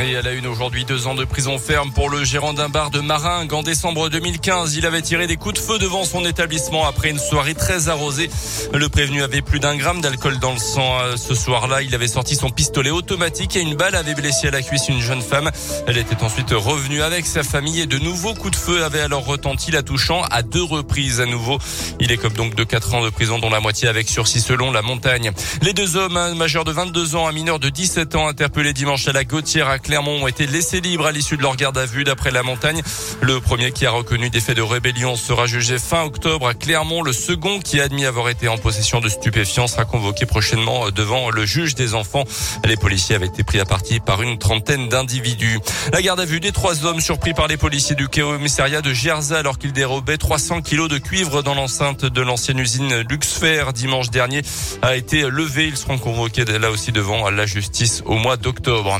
Et elle a une aujourd'hui deux ans de prison ferme pour le gérant d'un bar de Maringue. En décembre 2015, il avait tiré des coups de feu devant son établissement après une soirée très arrosée. Le prévenu avait plus d'un gramme d'alcool dans le sang. Ce soir-là, il avait sorti son pistolet automatique et une balle avait blessé à la cuisse une jeune femme. Elle était ensuite revenue avec sa famille et de nouveaux coups de feu avaient alors retenti, la touchant à deux reprises à nouveau. Il comme donc de quatre ans de prison, dont la moitié avec sursis selon la montagne. Les deux hommes, un majeur de 22 ans, un mineur de 17 ans, interpellés dimanche à la Gautière Clermont ont été laissés libres à l'issue de leur garde à vue d'après la montagne. Le premier qui a reconnu des faits de rébellion sera jugé fin octobre à Clermont. Le second qui a admis avoir été en possession de stupéfiants sera convoqué prochainement devant le juge des enfants. Les policiers avaient été pris à partie par une trentaine d'individus. La garde à vue des trois hommes surpris par les policiers du commissariat de Gerza alors qu'ils dérobaient 300 kilos de cuivre dans l'enceinte de l'ancienne usine Luxfer dimanche dernier a été levée. Ils seront convoqués là aussi devant la justice au mois d'octobre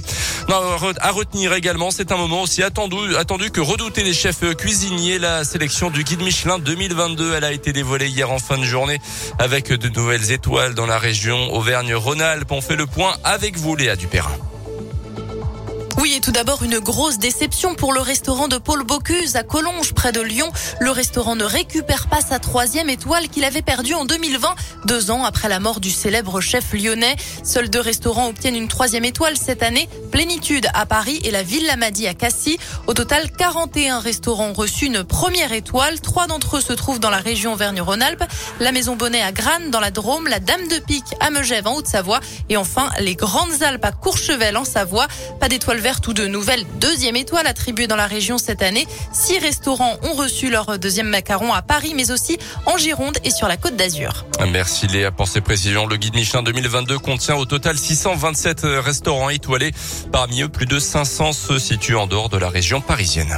retenir également, c'est un moment aussi attendu, que redouter les chefs cuisiniers. La sélection du guide Michelin 2022, elle a été dévoilée hier en fin de journée avec de nouvelles étoiles dans la région Auvergne-Rhône-Alpes. On fait le point avec vous, Léa Dupérin. Oui, et tout d'abord une grosse déception pour le restaurant de Paul Bocuse à Collonges, près de Lyon. Le restaurant ne récupère pas sa troisième étoile qu'il avait perdue en 2020, deux ans après la mort du célèbre chef lyonnais. Seuls deux restaurants obtiennent une troisième étoile cette année, Plénitude à Paris et la Villa Madi à Cassis. Au total, 41 restaurants ont reçu une première étoile. Trois d'entre eux se trouvent dans la région Vergne-Rhône-Alpes, la Maison Bonnet à Grannes dans la Drôme, la Dame de Pique à Megève en Haute-Savoie et enfin les Grandes Alpes à Courchevel en Savoie. Pas d'étoile verte ou de nouvelle deuxième étoile attribuée dans la région cette année. Six restaurants ont reçu leur deuxième macaron à Paris, mais aussi en Gironde et sur la Côte d'Azur. Merci Léa pour ces précisions. Le guide Michelin 2022 contient au total 627 restaurants étoilés. Parmi eux, plus de 500 se situent en dehors de la région parisienne.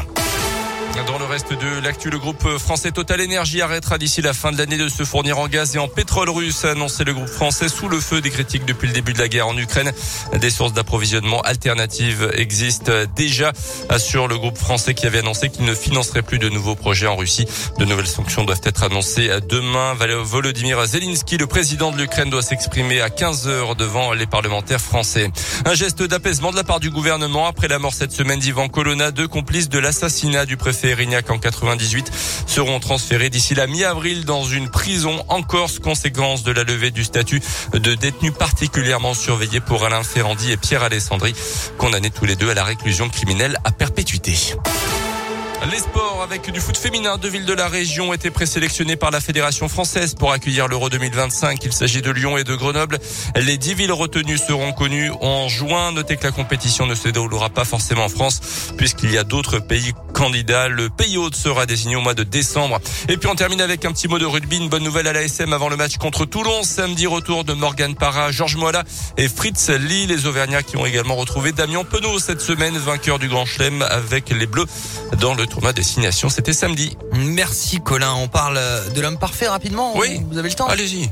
Dans le reste de l'actu, le groupe français Total Energy arrêtera d'ici la fin de l'année de se fournir en gaz et en pétrole russe, a annoncé le groupe français sous le feu des critiques depuis le début de la guerre en Ukraine. Des sources d'approvisionnement alternatives existent déjà, assure le groupe français qui avait annoncé qu'il ne financerait plus de nouveaux projets en Russie. De nouvelles sanctions doivent être annoncées demain. Volodymyr Zelensky, le président de l'Ukraine, doit s'exprimer à 15 heures devant les parlementaires français. Un geste d'apaisement de la part du gouvernement après la mort cette semaine d'Ivan Colonna, deux complices de l'assassinat du préfet Erignac en 98 seront transférés d'ici la mi-avril dans une prison en Corse, conséquence de la levée du statut de détenu particulièrement surveillé pour Alain Ferrandi et Pierre Alessandri, condamnés tous les deux à la réclusion criminelle à perpétuité. Les sports avec du foot féminin. Deux villes de la région étaient présélectionnées par la Fédération française pour accueillir l'Euro 2025. Il s'agit de Lyon et de Grenoble. Les dix villes retenues seront connues en juin. Notez que la compétition ne se déroulera pas forcément en France puisqu'il y a d'autres pays candidats. Le pays hôte sera désigné au mois de décembre. Et puis on termine avec un petit mot de rugby. Une bonne nouvelle à l'ASM avant le match contre Toulon. Samedi retour de Morgan Parra, Georges Moala et Fritz Lee. Les Auvergnats qui ont également retrouvé Damien Penaud cette semaine, vainqueur du Grand Chelem avec les Bleus dans le tournoi destination. C'était samedi. Merci Colin. On parle de l'homme parfait rapidement. Oui. Vous avez le temps Allez-y.